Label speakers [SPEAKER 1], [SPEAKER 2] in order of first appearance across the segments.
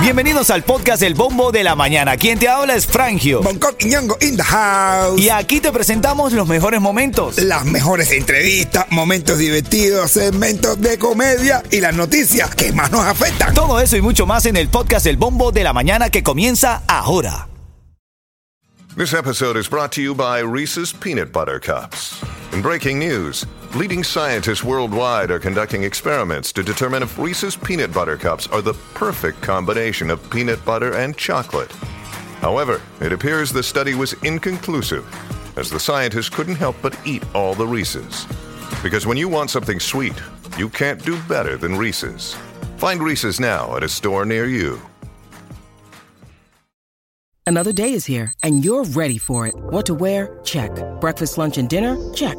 [SPEAKER 1] Bienvenidos al podcast El Bombo de la Mañana. Quien te habla es Frangio.
[SPEAKER 2] Bangkok y Ñongo in the house.
[SPEAKER 1] Y aquí te presentamos los mejores momentos.
[SPEAKER 2] Las mejores entrevistas, momentos divertidos, segmentos de comedia y las noticias que más nos afectan.
[SPEAKER 1] Todo eso y mucho más en el podcast El Bombo de la Mañana que comienza ahora.
[SPEAKER 3] This episode is brought to you by Reese's Peanut Butter Cups. In breaking news, leading scientists worldwide are conducting experiments to determine if Reese's Peanut Butter Cups are the perfect combination of peanut butter and chocolate. However, it appears the study was inconclusive, as the scientists couldn't help but eat all the Reese's. Because when you want something sweet, you can't do better than Reese's. Find Reese's now at a store near you.
[SPEAKER 4] Another day is here, and you're ready for it. What to wear? Check. Breakfast, lunch, and dinner? Check.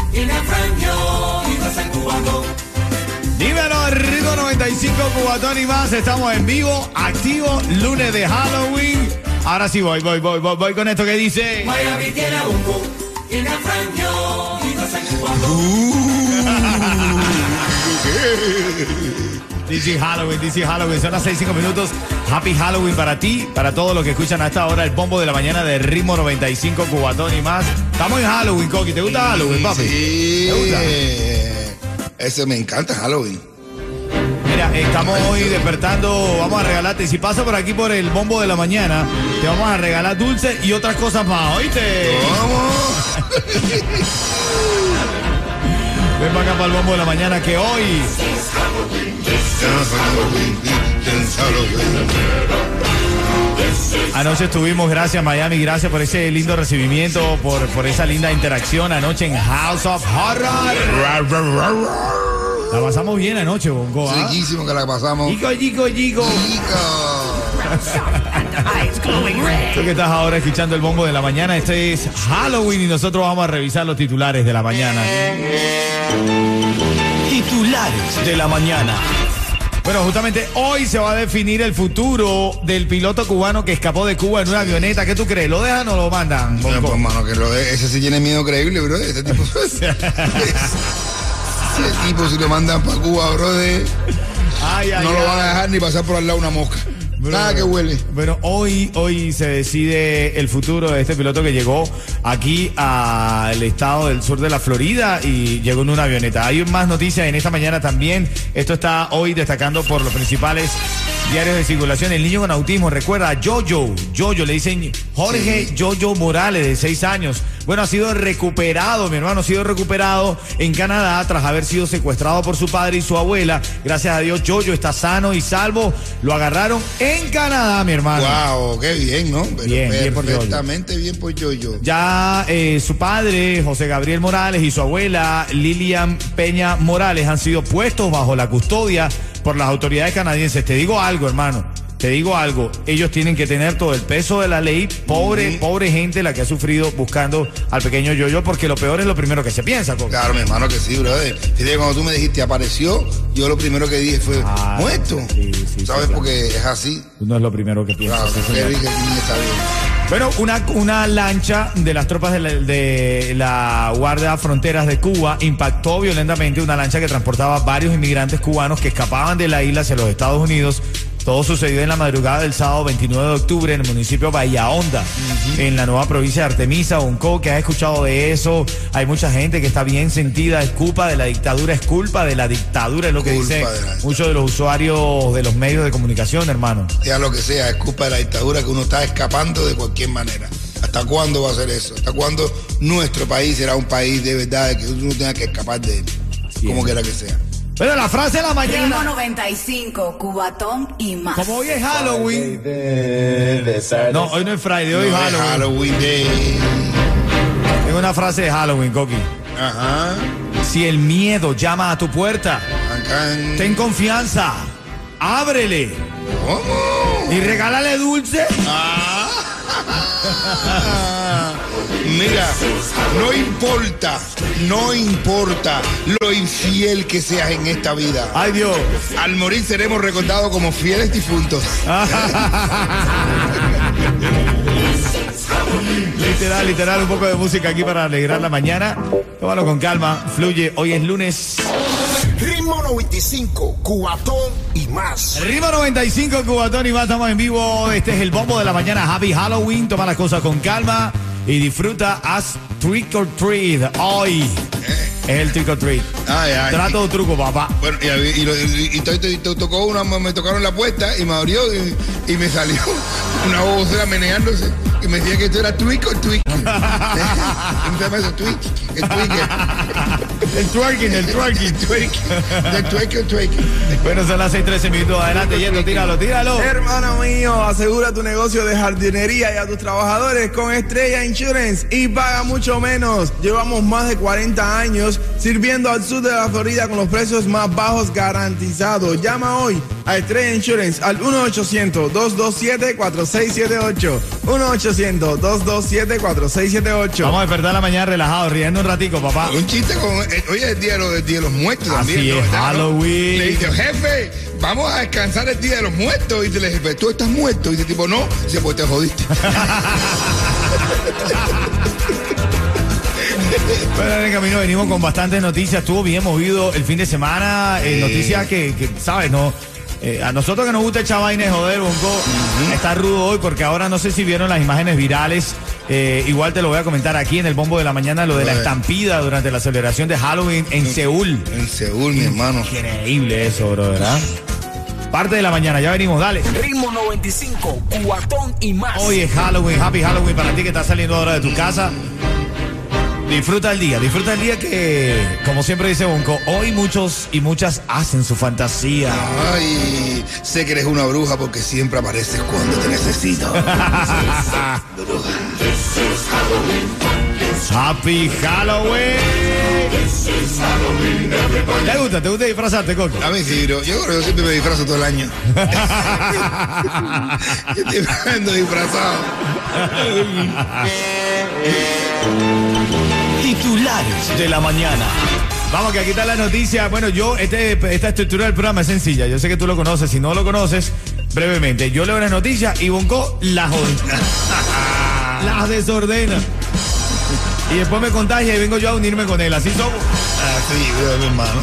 [SPEAKER 5] Dímelo, Ritmo 95, cubatón y más. Estamos en vivo, activo, lunes de Halloween. Ahora sí voy, voy, voy, voy, voy con esto que dice. Dice Halloween, dice Halloween. Son las 6, 5 minutos. Happy Halloween para ti, para todos los que escuchan a esta hora el bombo de la mañana de Ritmo 95, Cubatón y más. Estamos en Halloween, Coqui. ¿Te gusta Halloween, papi?
[SPEAKER 2] Sí.
[SPEAKER 5] ¿Te gusta?
[SPEAKER 2] Ese me encanta Halloween.
[SPEAKER 5] Mira, estamos hoy despertando. Vamos a regalarte. Si pasa por aquí por el bombo de la mañana, te vamos a regalar dulce y otras cosas más. ¿Oíste?
[SPEAKER 2] Vamos.
[SPEAKER 5] Ven para acá para el bombo de la mañana que hoy. Anoche estuvimos, gracias Miami, gracias por ese lindo recibimiento, por, por esa linda interacción anoche en House of Horror. La pasamos bien anoche, Bongo. ¿ah?
[SPEAKER 2] Riquísimo que la pasamos.
[SPEAKER 5] Chico, chico, chico. Tú que estás ahora escuchando el bombo de la mañana, este es Halloween y nosotros vamos a revisar los titulares de la mañana.
[SPEAKER 1] Titulares de la mañana.
[SPEAKER 5] Bueno, justamente hoy se va a definir el futuro del piloto cubano que escapó de Cuba en una avioneta. ¿Qué tú crees? ¿Lo dejan o lo mandan?
[SPEAKER 2] Bueno, pues, mano, que lo de, ese sí tiene miedo creíble, bro. Ese tipo. ese tipo, si lo mandan para Cuba, bro, de-
[SPEAKER 5] Ay, ay,
[SPEAKER 2] no lo
[SPEAKER 5] ay.
[SPEAKER 2] van a dejar ni pasar por al lado una mosca. Nada que huele.
[SPEAKER 5] Bueno, hoy, hoy se decide el futuro de este piloto que llegó aquí al estado del sur de la Florida y llegó en una avioneta. Hay más noticias en esta mañana también. Esto está hoy destacando por los principales diarios de circulación. El niño con autismo, recuerda, Jojo, Jojo, le dicen Jorge Jojo Morales, de seis años. Bueno, ha sido recuperado, mi hermano, ha sido recuperado en Canadá tras haber sido secuestrado por su padre y su abuela. Gracias a Dios, Jojo está sano y salvo. Lo agarraron en Canadá, mi hermano.
[SPEAKER 2] Wow, qué bien, ¿no? Pero
[SPEAKER 5] Bien, bien por Yoyo.
[SPEAKER 2] perfectamente bien por yo-yo.
[SPEAKER 5] Ya eh, su padre, José Gabriel Morales, y su abuela, Lilian Peña Morales, han sido puestos bajo la custodia por las autoridades canadienses. Te digo algo, hermano. Te digo algo, ellos tienen que tener todo el peso de la ley, pobre, pobre gente la que ha sufrido buscando al pequeño Yoyo, porque lo peor es lo primero que se piensa. Coco.
[SPEAKER 2] Claro, mi hermano, que sí, brother. Fíjate, cuando tú me dijiste apareció, yo lo primero que dije fue
[SPEAKER 5] Ah,
[SPEAKER 2] muerto.
[SPEAKER 5] sí, sí, sí,
[SPEAKER 2] ¿Sabes?
[SPEAKER 5] claro.
[SPEAKER 2] Porque es así.
[SPEAKER 5] No es lo primero que piensas.
[SPEAKER 2] Claro.
[SPEAKER 5] Bueno, una, una lancha de las tropas de la, de la Guardia Fronteras de Cuba impactó violentamente una lancha que transportaba varios inmigrantes cubanos que escapaban de la isla hacia los Estados Unidos. Todo sucedió en la madrugada del sábado 29 de octubre en el municipio de Bahía Honda, en la nueva provincia de Artemisa, Bonco, que has escuchado de eso. Hay mucha gente que está bien sentida, es culpa de la dictadura, es culpa de la dictadura, es lo que dicen muchos de los usuarios de los medios de comunicación, hermano.
[SPEAKER 2] Sea lo que sea, es culpa de la dictadura que uno está escapando de cualquier manera. ¿Hasta cuándo va a ser eso? ¿Hasta cuándo nuestro país será un país de verdad que uno tenga que escapar de él? Como
[SPEAKER 5] es.
[SPEAKER 2] quiera que sea.
[SPEAKER 5] Pero la frase de la mañana.
[SPEAKER 6] 95, Cubatón y más.
[SPEAKER 5] Como hoy es Halloween. No, hoy no es Friday, hoy es
[SPEAKER 2] No, es
[SPEAKER 5] Halloween.
[SPEAKER 2] Halloween Day.
[SPEAKER 5] Tengo una frase de Halloween, Coqui.
[SPEAKER 2] Ajá.
[SPEAKER 5] Si el miedo llama a tu puerta, ten confianza. Ábrele.
[SPEAKER 2] ¿Cómo?
[SPEAKER 5] Y regálale dulce.
[SPEAKER 2] Ah. Mira, no importa, no importa lo infiel que seas en esta vida.
[SPEAKER 5] Ay, Dios.
[SPEAKER 2] Al morir seremos recordados como fieles difuntos.
[SPEAKER 5] literal, literal, un poco de música aquí para alegrar la mañana. Tómalo con calma, fluye. Hoy es lunes.
[SPEAKER 7] Ritmo 95, Cubatón y más.
[SPEAKER 5] Ritmo 95, Cubatón y más, estamos en vivo. Este es el bombo de la mañana. Happy Halloween. Toma las cosas con calma y disfruta. Haz trick or treat hoy. Es el trick or treat.
[SPEAKER 2] Ay, ay.
[SPEAKER 5] Trato o truco, papá.
[SPEAKER 2] Bueno, y, y, y, y to- to- to- tocó una, me tocaron la puerta y me abrió y, y me salió una vocera meneándose y me decía que esto era tweak o tweak. ¿Cómo se llama eso? Tweak. El tweak.
[SPEAKER 5] El twerking, el twerking.
[SPEAKER 2] El o tweak.
[SPEAKER 5] Bueno, son las 6:13 minutos. Adelante, yendo, tíralo, tíralo.
[SPEAKER 8] Hermano mío, asegura tu negocio de jardinería y a tus trabajadores con Estrella Insurance y paga mucho menos. Llevamos más de 40 años sirviendo al sur de la Florida con los precios más bajos garantizados. Llama hoy a Estrella Insurance al 1-800-227-4678. 1-800-227-4678.
[SPEAKER 5] Vamos a despertar la mañana relajado, riendo un ratico, papá.
[SPEAKER 2] Un chiste con. eh, Hoy es el día de los, el día de los muertos
[SPEAKER 5] Así
[SPEAKER 2] también.
[SPEAKER 5] es. Halloween.
[SPEAKER 2] Le dice, jefe, vamos a descansar el día de los muertos. Y dice, el jefe, tú estás muerto. Y dice, tipo, no. Dice, pues te jodiste.
[SPEAKER 5] Bueno, en el camino venimos con bastantes noticias. Estuvo bien movido el fin de semana. eh, noticias que, que, ¿sabes? No. Eh, a nosotros que nos gusta echar vaina de joder, Bonco, está rudo hoy porque ahora no sé si vieron las imágenes virales. eh, igual te lo voy a comentar aquí en el bombo de la mañana, lo de la estampida durante la celebración de Halloween en Seúl.
[SPEAKER 2] En Seúl, mi hermano.
[SPEAKER 5] Increíble eso, bro, ¿verdad? Parte de la mañana, ya venimos, dale.
[SPEAKER 7] Ritmo 95, Cubatón y más.
[SPEAKER 5] Hoy es Halloween, happy Halloween para ti que estás saliendo ahora de tu casa. Disfruta el día, disfruta el día que, como siempre dice Bonco, hoy muchos y muchas hacen su fantasía.
[SPEAKER 2] Ay, sé que eres una bruja porque siempre apareces cuando te necesito.
[SPEAKER 5] Happy Halloween. ¿Te gusta? ¿Te gusta disfrazarte, Coco?
[SPEAKER 2] A mí sí, bro. Yo, yo siempre me disfrazo todo el año. yo estoy disfrazado.
[SPEAKER 5] Titulares de la mañana. Vamos, que aquí está la noticia. Bueno, yo, este, esta estructura del programa es sencilla. Yo sé que tú lo conoces. Si no lo conoces, brevemente. Yo leo las noticias y Bonco las las desordena. Y después me contagia y vengo yo a unirme con él. Así somos.
[SPEAKER 2] Ah, sí, bro, mi hermano.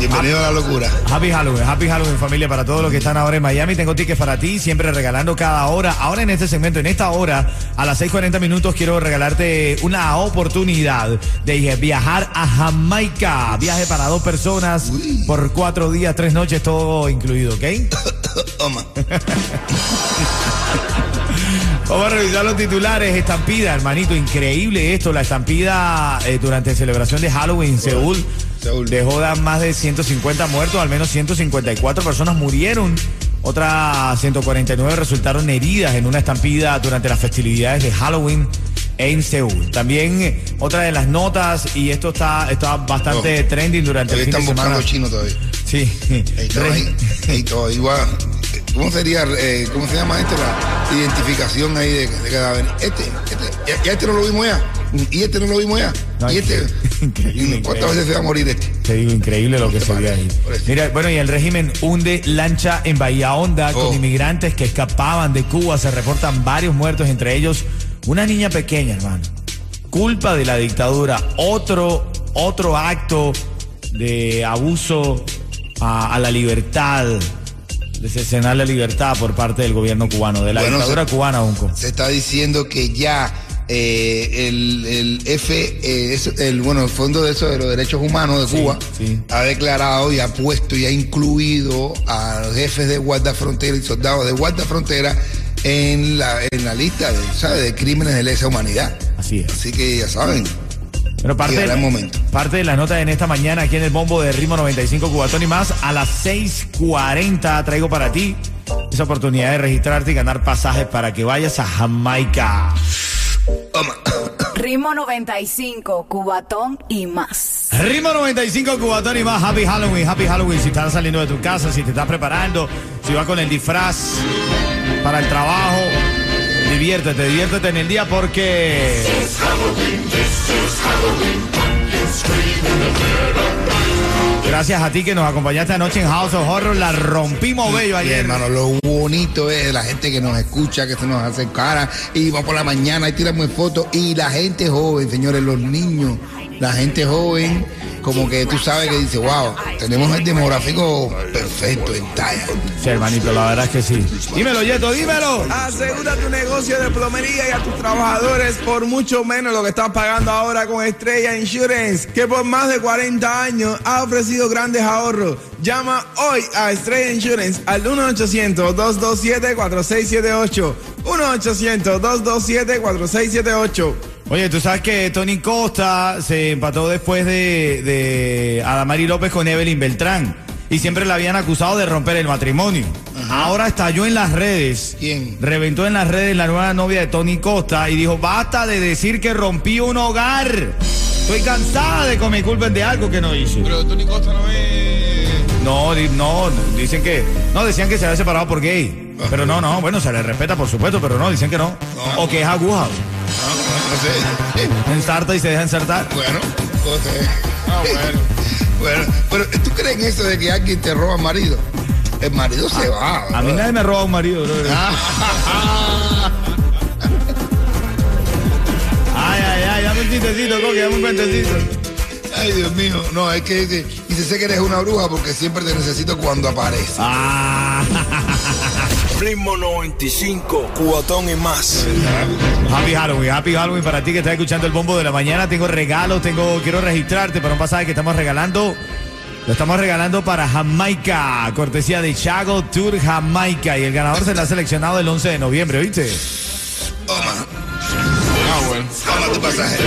[SPEAKER 2] Bienvenido a la locura.
[SPEAKER 5] Happy Halloween, Happy Halloween familia para todos los que están ahora en Miami. Tengo tickets para ti, siempre regalando cada hora. Ahora en este segmento, en esta hora, a las 6.40 minutos, quiero regalarte una oportunidad de viajar a Jamaica. Viaje para dos personas por cuatro días, tres noches, todo incluido, ¿ok?
[SPEAKER 2] Toma.
[SPEAKER 5] Vamos a revisar los titulares. Estampida, hermanito, increíble esto. La estampida eh, durante celebración de Halloween en Seúl,
[SPEAKER 2] Seúl.
[SPEAKER 5] Dejó dar más de 150 muertos, al menos 154 personas murieron. Otras 149 resultaron heridas en una estampida durante las festividades de Halloween en Seúl. También eh, otra de las notas, y esto está, está bastante
[SPEAKER 2] Oh.
[SPEAKER 5] trending durante
[SPEAKER 2] Todavía
[SPEAKER 5] el fin de
[SPEAKER 2] están
[SPEAKER 5] semana.
[SPEAKER 2] buscando chino todavía.
[SPEAKER 5] Sí.
[SPEAKER 2] Ahí está, ahí, igual. ¿Cómo sería, eh, cómo se llama este, la identificación ahí de, de cadáver? Este, este, y, y a este no lo vimos ya. Y este no lo vimos ya.
[SPEAKER 5] No,
[SPEAKER 2] y este,
[SPEAKER 5] increíble,
[SPEAKER 2] ¿cuántas
[SPEAKER 5] increíble.
[SPEAKER 2] veces se va a morir este?
[SPEAKER 5] Te digo, increíble lo que se ve ahí. Mira, bueno, y el régimen hunde lancha en Bahía Honda
[SPEAKER 2] Oh.
[SPEAKER 5] con inmigrantes que escapaban de Cuba. Se reportan varios muertos, entre ellos una niña pequeña, hermano. Culpa de la dictadura. Otro, otro acto de abuso a, a la libertad, de cercenar la libertad por parte del gobierno cubano, de la
[SPEAKER 2] Bueno,
[SPEAKER 5] dictadura
[SPEAKER 2] se-
[SPEAKER 5] cubana, Unco.
[SPEAKER 2] Se está diciendo que ya eh, el, el F, eh, es- el, bueno, el Fondo de, eso, de los Derechos Humanos de
[SPEAKER 5] Sí,
[SPEAKER 2] Cuba
[SPEAKER 5] sí.
[SPEAKER 2] ha declarado y ha puesto y ha incluido a los jefes de guarda frontera y soldados de guarda frontera en la, en la lista de, ¿sabe? de crímenes de lesa humanidad.
[SPEAKER 5] Así es.
[SPEAKER 2] Así que ya saben.
[SPEAKER 5] Pero parte,
[SPEAKER 2] el momento.
[SPEAKER 5] parte de la nota en esta mañana aquí en el bombo de Ritmo 95 Cubatón y más a las 6.40 traigo para ti esa oportunidad de registrarte y ganar pasajes para que vayas a Jamaica.
[SPEAKER 6] Ritmo 95, Cubatón y más.
[SPEAKER 5] Ritmo 95 Cubatón y más. Happy Halloween, Happy Halloween. Si estás saliendo de tu casa, si te estás preparando, Si vas con el disfraz para el trabajo, diviértete, diviértete en el día porque... Gracias a ti que nos acompañaste anoche en House of Horror. La rompimos bello ayer.
[SPEAKER 2] hermano, lo bonito es la gente que nos escucha, que se nos hace cara y va por la mañana y tiramos fotos. Y la gente joven, señores, los niños, la gente joven, como que tú sabes que dice, wow, tenemos el demográfico perfecto en talla.
[SPEAKER 5] Sí, hermanito, la verdad es que sí. Dímelo, Yeto, dímelo.
[SPEAKER 8] Asegura tu negocio de plomería y a tus trabajadores por mucho menos lo que estás pagando ahora con Estrella Insurance, que por más de 40 años ha ofrecido grandes ahorros. Llama hoy a Estrella Insurance al 1-800-227-4678. 1-800-227-4678.
[SPEAKER 5] Oye, tú sabes que Tony Costa se empató después de, de Adamari López con Evelyn Beltrán. Y siempre la habían acusado de romper el matrimonio. Ahora estalló en las redes.
[SPEAKER 2] ¿Quién?
[SPEAKER 5] Reventó en las redes la nueva novia de Tony Costa y dijo, basta de decir que rompí un hogar. Estoy cansada de que me culpen de algo que no hice.
[SPEAKER 2] Pero Tony Costa no es.
[SPEAKER 5] No, no, dicen que. No, decían que se había separado por gay. Pero no, no, bueno, se le respeta, por supuesto, pero no, dicen que no. O que es aguja.
[SPEAKER 2] No, no sé.
[SPEAKER 5] Ensarta y se deja ensartar.
[SPEAKER 2] Bueno, no sé. Ah, bueno. bueno, pero ¿tú crees en eso de que alguien te roba marido? El marido se va.
[SPEAKER 5] A mí nadie me roba un marido, bro. Ay, ay, ay, dame un chistecito, Coque, dame un cuentecito.
[SPEAKER 2] Ay, Dios mío. No, es que dice, dice, sé que eres una bruja porque siempre te necesito cuando apareces.
[SPEAKER 5] Ah,
[SPEAKER 7] Ritmo 95, cuatón y más.
[SPEAKER 5] happy Halloween, happy Halloween para ti que estás escuchando el bombo de la mañana. Tengo regalos, tengo, quiero registrarte para un pasaje que estamos regalando. Lo estamos regalando para Jamaica, cortesía de Chago Tour Jamaica. Y el ganador será seleccionado el 11 de noviembre, ¿viste?
[SPEAKER 2] Pasaje.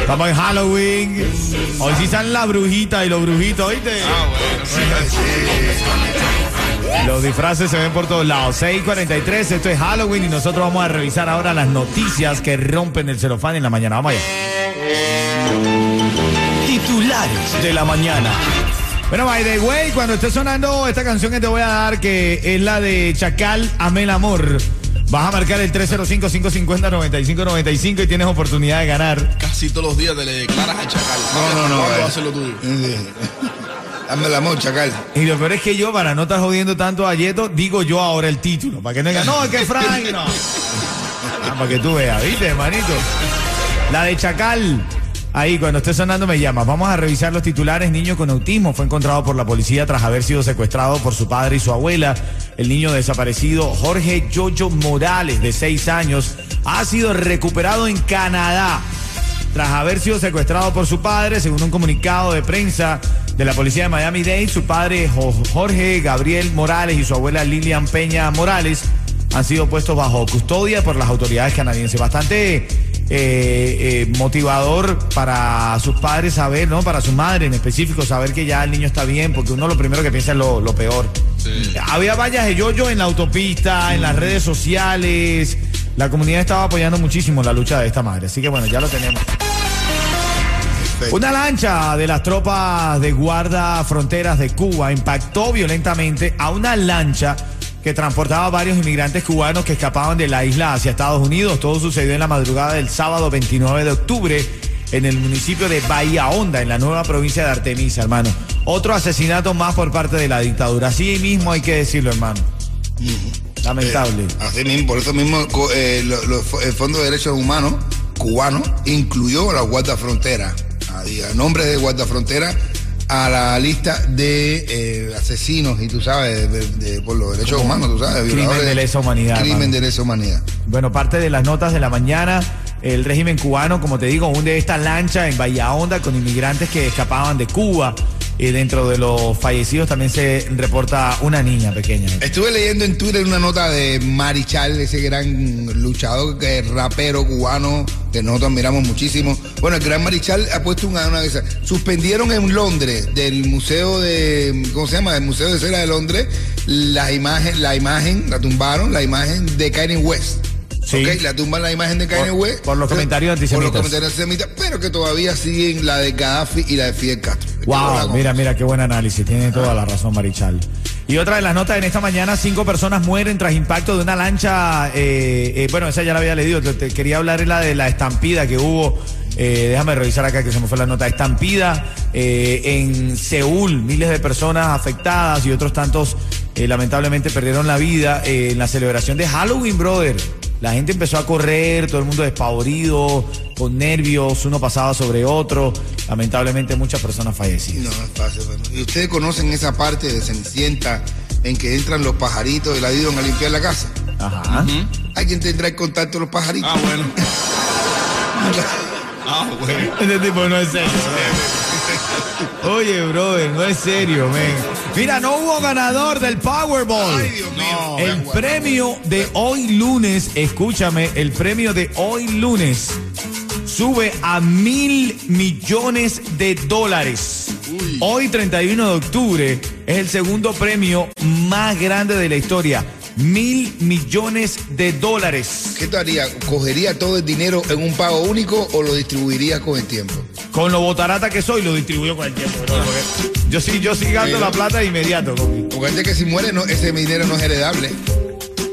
[SPEAKER 5] Estamos en Halloween. Hoy sí están la brujita y los brujitos, ¿oíste? Los disfraces se ven por todos lados. 6:43, esto es Halloween y nosotros vamos a revisar ahora las noticias que rompen el celofán en la mañana. Vamos allá.
[SPEAKER 1] Titulares de la mañana.
[SPEAKER 5] Bueno, by the way, cuando esté sonando esta canción que te voy a dar, que es la de Chacal, Amé el Amor, vas a marcar el 305-550-9595 y tienes oportunidad de ganar.
[SPEAKER 9] Casi todos los días te le declaras a Chacal.
[SPEAKER 2] No, no, no,
[SPEAKER 9] ¿Cuándo
[SPEAKER 2] eh.
[SPEAKER 9] va a ser lo tuyo?
[SPEAKER 2] Dame el amor, chacal.
[SPEAKER 5] Y lo peor es que yo, para no estar jodiendo tanto a Yeto, digo yo ahora el título. Para que no digan, no, es que Frank, no. Ah, para que tú veas, ¿viste, hermanito? La de Chacal. Ahí, cuando esté sonando, me llamas. Vamos a revisar los titulares. Niño con autismo fue encontrado por la policía tras haber sido secuestrado por su padre y su abuela. El niño desaparecido, Jorge Yoyo Morales, de 6 años, ha sido recuperado en Canadá tras haber sido secuestrado por su padre, según un comunicado de prensa de la policía de Miami-Dade, su padre Jo- Jorge Gabriel Morales y su abuela Lilian Peña Morales han sido puestos bajo custodia por las autoridades canadienses. Bastante eh, eh, motivador para sus padres saber, ¿no? Para su madre en específico, saber que ya el niño está bien, porque uno lo primero que piensa es lo, lo peor. Había vallas de yoyo en la autopista, en las redes sociales. La comunidad estaba apoyando muchísimo la lucha de esta madre. Así que bueno, ya lo tenemos. Una lancha de las tropas de guarda fronteras de Cuba impactó violentamente a una lancha que transportaba varios inmigrantes cubanos que escapaban de la isla hacia Estados Unidos. Todo sucedió en la madrugada del sábado 29 de octubre en el municipio de Bahía Honda, en la nueva provincia de Artemisa, hermano. Otro asesinato más por parte de la dictadura. Así mismo hay que decirlo, hermano. Lamentable.
[SPEAKER 2] Eh, así mismo, por eso mismo eh, lo- lo- el Fondo de Derechos Humanos cubano incluyó a la Guardia Frontera, a, a nombre de Guardia Frontera, a la lista de eh, asesinos, y tú sabes, de- de- por los derechos humanos, tú sabes,
[SPEAKER 5] Crimen de lesa humanidad,
[SPEAKER 2] Crimen de lesa humanidad.
[SPEAKER 5] Bueno, parte de las notas de la mañana, el régimen cubano, como te digo, hunde esta lancha en Bahía Honda con inmigrantes que escapaban de Cuba. Y dentro de los fallecidos también se reporta una niña pequeña.
[SPEAKER 2] Estuve leyendo en Twitter una nota de Marichal, ese gran luchador, que es rapero cubano, que nosotros admiramos muchísimo. Bueno, el gran Marichal ha puesto una, una de esas. Suspendieron en Londres, del museo de, ¿cómo se llama? El Museo de Cera de Londres, la imagen, la imagen, la tumbaron, la imagen de Kanye West.
[SPEAKER 5] Sí.
[SPEAKER 2] La tumban la imagen de Kanye
[SPEAKER 5] Por-
[SPEAKER 2] West.
[SPEAKER 5] por los comentarios
[SPEAKER 2] Por
[SPEAKER 5] antisemitas.
[SPEAKER 2] los comentarios antisemitas, pero que todavía siguen la de Gaddafi y la de Fidel Castro.
[SPEAKER 5] Wow, mira, mira, qué buen análisis. Tiene toda la razón, Marichal. Y otra de las notas en esta mañana, cinco personas mueren tras impacto de una lancha. eh, eh, bueno, esa ya la había leído. Te, te quería hablar de la de la estampida que hubo. eh, déjame revisar acá que se me fue la nota. Estampida en Seúl, miles de personas afectadas y otros tantos lamentablemente perdieron la vida en la celebración de Halloween, brother. La gente empezó a correr, todo el mundo despavorido, con nervios, uno pasaba sobre otro. Lamentablemente muchas personas fallecidas.
[SPEAKER 2] No, es fácil. bueno. Y ustedes conocen esa parte de Cenicienta en que entran los pajaritos y la ayudan a limpiar la casa.
[SPEAKER 5] Ajá.
[SPEAKER 2] Hay quien tendrá en contacto los pajaritos.
[SPEAKER 9] Ah, bueno. ah, bueno.
[SPEAKER 5] Este tipo no es serio. Oye, brother, no es serio, men. Mira, no hubo ganador del Powerball.
[SPEAKER 2] Ay, Dios mío.
[SPEAKER 5] El premio de hoy lunes, escúchame, el premio de hoy lunes sube a mil millones de dólares. Hoy, 31 de octubre, es el segundo premio más grande de la historia. Mil millones de dólares.
[SPEAKER 2] ¿Qué tú harías? ¿Cogería todo el dinero en un pago único o lo distribuirías con el tiempo?
[SPEAKER 5] Con lo botarata que soy, lo distribuyo con el tiempo. Yo sí, yo sí gasto la plata de inmediato. papi.
[SPEAKER 2] Porque antes que si muere, no, ese dinero no es heredable.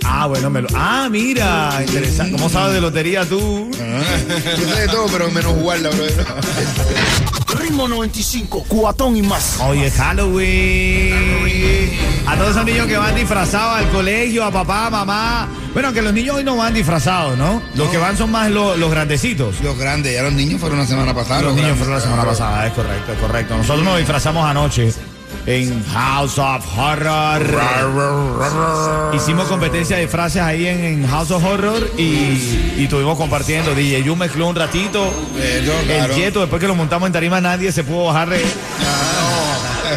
[SPEAKER 5] Ah, bueno, me lo. Ah, mira, interesante. ¿Cómo sabes de lotería tú?
[SPEAKER 2] Yo sé de todo, pero menos jugarla, bro.
[SPEAKER 7] Ritmo 95, cuatón y más.
[SPEAKER 5] Hoy es Halloween. A todos esos niños que van disfrazados al colegio, a papá, a mamá. Bueno, que los niños hoy no van disfrazados, ¿no? Los que van son más los, los grandecitos.
[SPEAKER 2] Los grandes, ya los niños fueron la semana pasada.
[SPEAKER 5] Los niños
[SPEAKER 2] grandes.
[SPEAKER 5] fueron la semana pasada, es correcto, es correcto. Nosotros nos disfrazamos anoche en House of Horror. Hicimos competencia de frases ahí en, en House of Horror y, y estuvimos compartiendo. DJ Yu mezcló un ratito.
[SPEAKER 2] Eh, yo, claro.
[SPEAKER 5] El Yeto, después que lo montamos en tarima, nadie se pudo bajar de.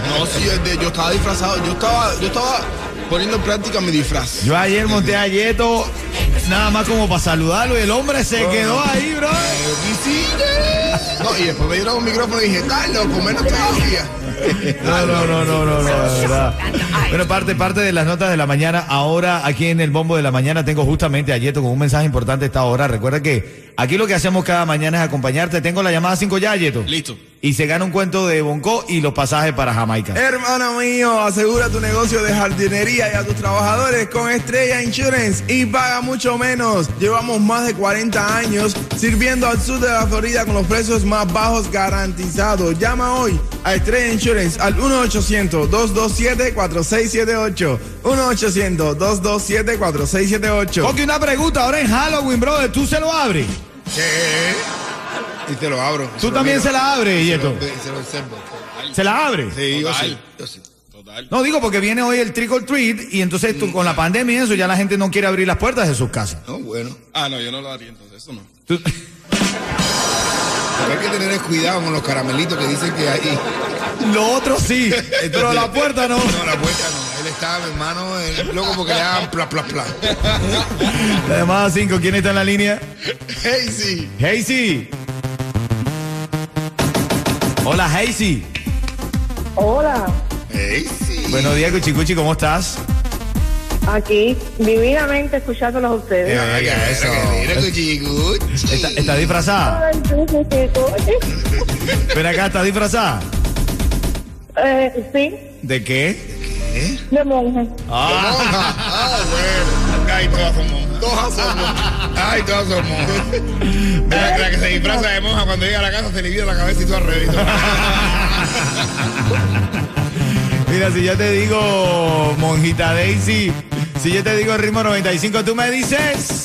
[SPEAKER 9] No, sí, yo estaba disfrazado. Yo estaba, yo estaba poniendo en práctica mi disfraz.
[SPEAKER 5] Yo ayer monté a Yeto nada más como para saludarlo y el hombre se quedó ahí, bro.
[SPEAKER 9] No, y después me dieron un micrófono y dije, Carlos, con menos tecnología.
[SPEAKER 5] No, no, no, no, no, no, de verdad. Bueno, parte, parte de las notas de la mañana. Ahora, aquí en el bombo de la mañana, tengo justamente a Yeto con un mensaje importante a esta hora. Recuerda que aquí lo que hacemos cada mañana es acompañarte. Tengo la llamada 5 ya, Yeto.
[SPEAKER 9] Listo.
[SPEAKER 5] Y se gana un cuento de Bonco y los pasajes para Jamaica.
[SPEAKER 8] Hermano mío, asegura tu negocio de jardinería y a tus trabajadores con Estrella Insurance y paga mucho menos. Llevamos más de 40 años sirviendo al sur de la Florida con los precios más bajos garantizados. Llama hoy a Estrella Insurance al 1-800-227-4678. 1-800-227-4678.
[SPEAKER 5] Ok, una pregunta. Ahora en Halloween, brother, ¿tú se lo abres?
[SPEAKER 2] Sí. Y te lo abro.
[SPEAKER 5] ¿Tú también se la abres,
[SPEAKER 2] Se lo,
[SPEAKER 5] Yeto?
[SPEAKER 2] se lo observo.
[SPEAKER 5] ¿Se la abres?
[SPEAKER 2] Sí, yo sí. Yo sí.
[SPEAKER 9] Total.
[SPEAKER 5] No, digo porque viene hoy el trick or treat y entonces tú, con la pandemia y eso ya la gente no quiere abrir las puertas de sus casas.
[SPEAKER 2] No, bueno.
[SPEAKER 9] Ah, no, yo no lo haría entonces, eso no.
[SPEAKER 5] Tú-
[SPEAKER 2] Pero hay que tener cuidado con los caramelitos que dicen que hay.
[SPEAKER 5] Lo otro sí, pero la puerta no.
[SPEAKER 2] No, la puerta no. Él está, mi hermano, el loco porque le hagan pla, pla, pla.
[SPEAKER 5] La llamada 5, ¿quién está en la línea?
[SPEAKER 2] Hey, sí.
[SPEAKER 5] Hazy. Hola, Hazy.
[SPEAKER 10] Hola.
[SPEAKER 5] Buenos días, Cuchicuchi, ¿cómo estás?
[SPEAKER 10] aquí divinamente escuchándolos a ustedes.
[SPEAKER 5] Oiga, eso.
[SPEAKER 2] que mira, cuchiguchi.
[SPEAKER 5] ¿Está, está disfrazada?
[SPEAKER 10] Ay.
[SPEAKER 5] Ven acá, ¿está disfrazada?
[SPEAKER 10] Eh, sí,
[SPEAKER 5] ¿De qué?
[SPEAKER 10] de monje.
[SPEAKER 2] Ah, ah, bueno. Ay, todas son monjas. Todas son monjas. Ay, todas son monjas. La, la que se disfraza de monja cuando llega a la casa se le vira la cabeza y tú al revés.
[SPEAKER 5] Mira, si yo te digo, monjita Daisy, si yo te digo ritmo 95, tú me dices.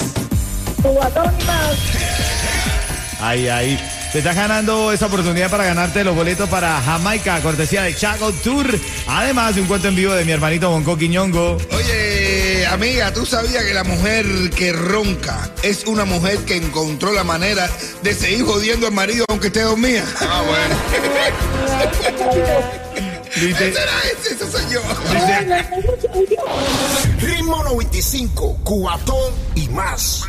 [SPEAKER 5] Ay, ay. Te estás ganando esa oportunidad para ganarte los boletos para Jamaica, cortesía de Chaco Tour. Además de un cuento en vivo de mi hermanito Bonco Quiñongo.
[SPEAKER 2] Oye, amiga, ¿tú sabías que la mujer que ronca es una mujer que encontró la manera de seguir jodiendo al marido aunque esté dormida?
[SPEAKER 9] Ah, bueno.
[SPEAKER 5] Dice,
[SPEAKER 2] Ese era ese, ese soy yo.
[SPEAKER 5] dice,
[SPEAKER 7] Ritmo 95, cuatón y más.